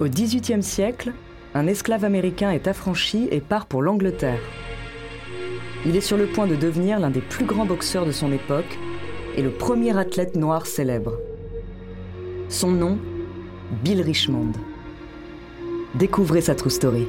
Au XVIIIe siècle, un esclave américain est affranchi et part pour l'Angleterre. Il est sur le point de devenir l'un des plus grands boxeurs de son époque et le premier athlète noir célèbre. Son nom, Bill Richmond. Découvrez sa true story.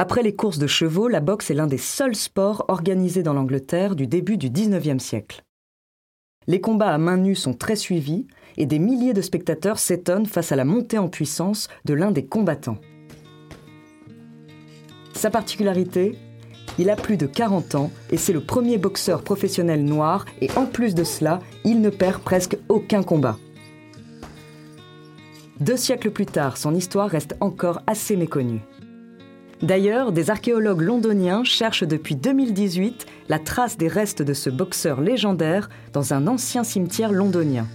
Après les courses de chevaux, la boxe est l'un des seuls sports organisés dans l'Angleterre du début du XIXe siècle. Les combats à main nue sont très suivis et des milliers de spectateurs s'étonnent face à la montée en puissance de l'un des combattants. Sa particularité il a plus de 40 ans et c'est le premier boxeur professionnel noir et en plus de cela, il ne perd presque aucun combat. Deux siècles plus tard, son histoire reste encore assez méconnue. D'ailleurs, des archéologues londoniens cherchent depuis 2018 la trace des restes de ce boxeur légendaire dans un ancien cimetière londonien.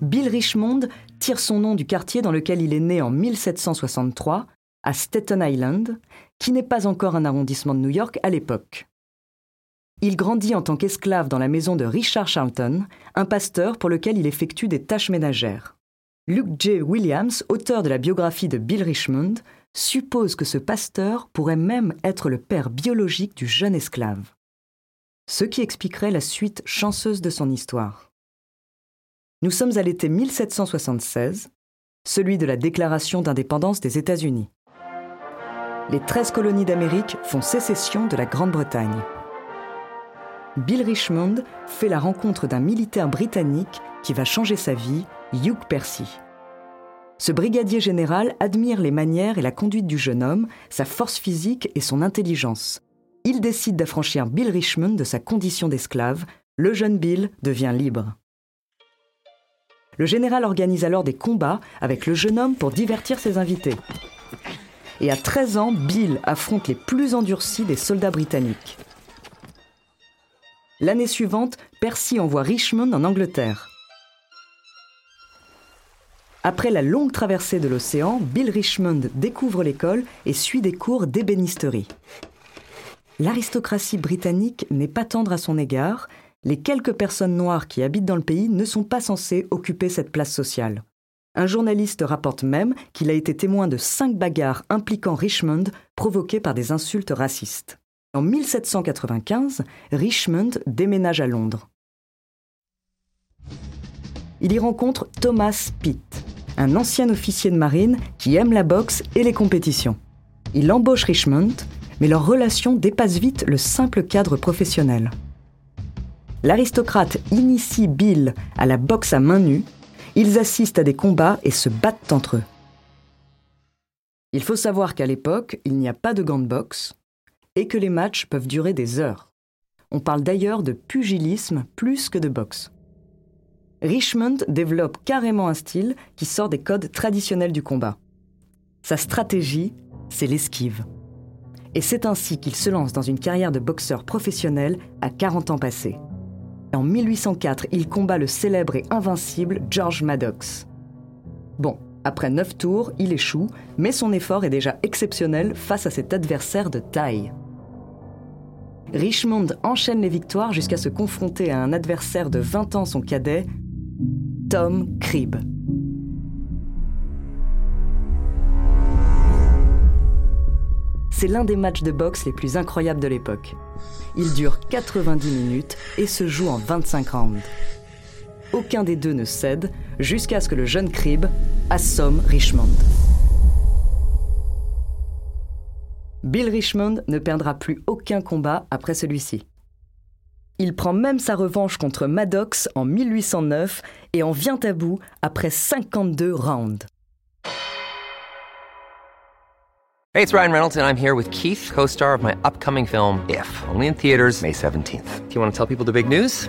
Bill Richmond tire son nom du quartier dans lequel il est né en 1763, à Staten Island, qui n'est pas encore un arrondissement de New York à l'époque. Il grandit en tant qu'esclave dans la maison de Richard Charlton, un pasteur pour lequel il effectue des tâches ménagères. Luke J. Williams, auteur de la biographie de Bill Richmond, suppose que ce pasteur pourrait même être le père biologique du jeune esclave. Ce qui expliquerait la suite chanceuse de son histoire. Nous sommes à l'été 1776, celui de la déclaration d'indépendance des États-Unis. Les 13 colonies d'Amérique font sécession de la Grande-Bretagne. Bill Richmond fait la rencontre d'un militaire britannique qui va changer sa vie Hugh Percy. Ce brigadier général admire les manières et la conduite du jeune homme, sa force physique et son intelligence. Il décide d'affranchir Bill Richmond de sa condition d'esclave. Le jeune Bill devient libre. Le général organise alors des combats avec le jeune homme pour divertir ses invités. Et à 13 ans, Bill affronte les plus endurcis des soldats britanniques. L'année suivante, Percy envoie Richmond en Angleterre. Après la longue traversée de l'océan, Bill Richmond découvre l'école et suit des cours d'ébénisterie. L'aristocratie britannique n'est pas tendre à son égard, les quelques personnes noires qui habitent dans le pays ne sont pas censées occuper cette place sociale. Un journaliste rapporte même qu'il a été témoin de cinq bagarres impliquant Richmond provoquées par des insultes racistes. En 1795, Richmond déménage à Londres. Il y rencontre Thomas Pitt, un ancien officier de marine qui aime la boxe et les compétitions. Il embauche Richmond, mais leur relation dépasse vite le simple cadre professionnel. L'aristocrate initie Bill à la boxe à main nue, ils assistent à des combats et se battent entre eux. Il faut savoir qu'à l'époque, il n'y a pas de gants de boxe et que les matchs peuvent durer des heures. On parle d'ailleurs de pugilisme plus que de boxe. Richmond développe carrément un style qui sort des codes traditionnels du combat. Sa stratégie, c'est l'esquive. Et c'est ainsi qu'il se lance dans une carrière de boxeur professionnel à 40 ans passés. En 1804, il combat le célèbre et invincible George Maddox. Bon, après 9 tours, il échoue, mais son effort est déjà exceptionnel face à cet adversaire de taille. Richmond enchaîne les victoires jusqu'à se confronter à un adversaire de 20 ans son cadet, Tom Cribb. C'est l'un des matchs de boxe les plus incroyables de l'époque. Il dure 90 minutes et se joue en 25 rounds. Aucun des deux ne cède jusqu'à ce que le jeune Cribb assomme Richmond. Bill Richmond ne perdra plus aucun combat après celui-ci. Il prend même sa revanche contre Maddox en 1809 et en vient à bout après 52 rounds. Hey, it's Ryan Reynolds, and I'm here with Keith, co star of my upcoming film, If, only in theaters, May 17th. Do you want to tell people the big news?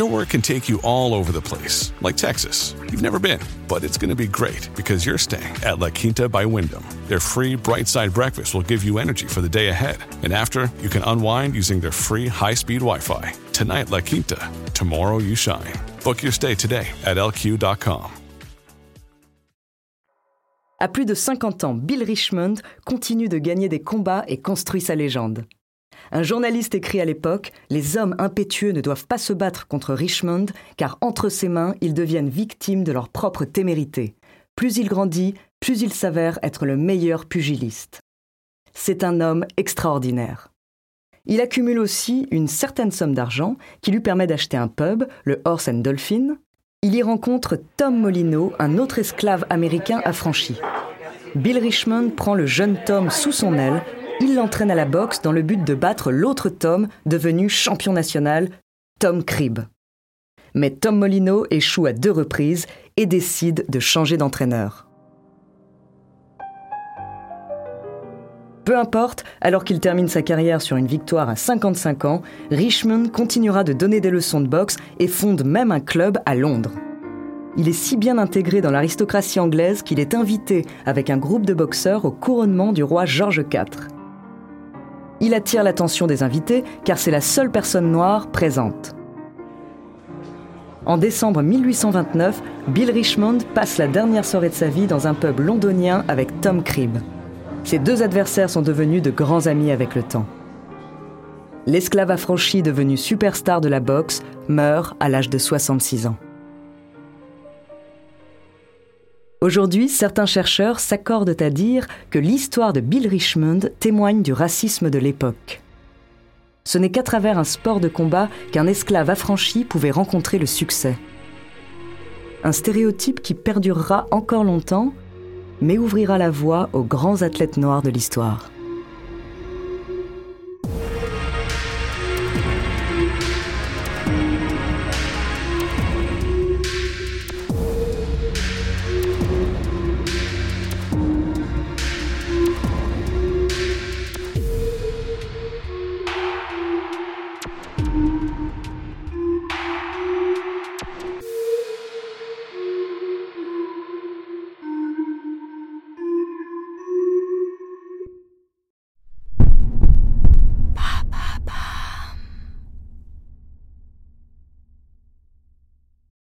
Your work can take you all over the place, like Texas. You've never been, but it's going to be great because you're staying at La Quinta by Wyndham. Their free bright side breakfast will give you energy for the day ahead. And after, you can unwind using their free high speed Wi Fi. Tonight, La Quinta. Tomorrow, you shine. Book your stay today at lq.com. À plus de 50 ans, Bill Richmond continue de gagner des combats et construit sa légende. Un journaliste écrit à l'époque Les hommes impétueux ne doivent pas se battre contre Richmond, car entre ses mains, ils deviennent victimes de leur propre témérité. Plus il grandit, plus il s'avère être le meilleur pugiliste. C'est un homme extraordinaire. Il accumule aussi une certaine somme d'argent qui lui permet d'acheter un pub, le Horse and Dolphin. Il y rencontre Tom Molino, un autre esclave américain affranchi. Bill Richmond prend le jeune Tom sous son aile il l'entraîne à la boxe dans le but de battre l'autre Tom, devenu champion national, Tom Cribb. Mais Tom Molino échoue à deux reprises et décide de changer d'entraîneur. Peu importe, alors qu'il termine sa carrière sur une victoire à 55 ans, Richmond continuera de donner des leçons de boxe et fonde même un club à Londres. Il est si bien intégré dans l'aristocratie anglaise qu'il est invité avec un groupe de boxeurs au couronnement du roi George IV. Il attire l'attention des invités car c'est la seule personne noire présente. En décembre 1829, Bill Richmond passe la dernière soirée de sa vie dans un pub londonien avec Tom Cribb. Ces deux adversaires sont devenus de grands amis avec le temps. L'esclave affranchi devenu superstar de la boxe meurt à l'âge de 66 ans. Aujourd'hui, certains chercheurs s'accordent à dire que l'histoire de Bill Richmond témoigne du racisme de l'époque. Ce n'est qu'à travers un sport de combat qu'un esclave affranchi pouvait rencontrer le succès. Un stéréotype qui perdurera encore longtemps, mais ouvrira la voie aux grands athlètes noirs de l'histoire.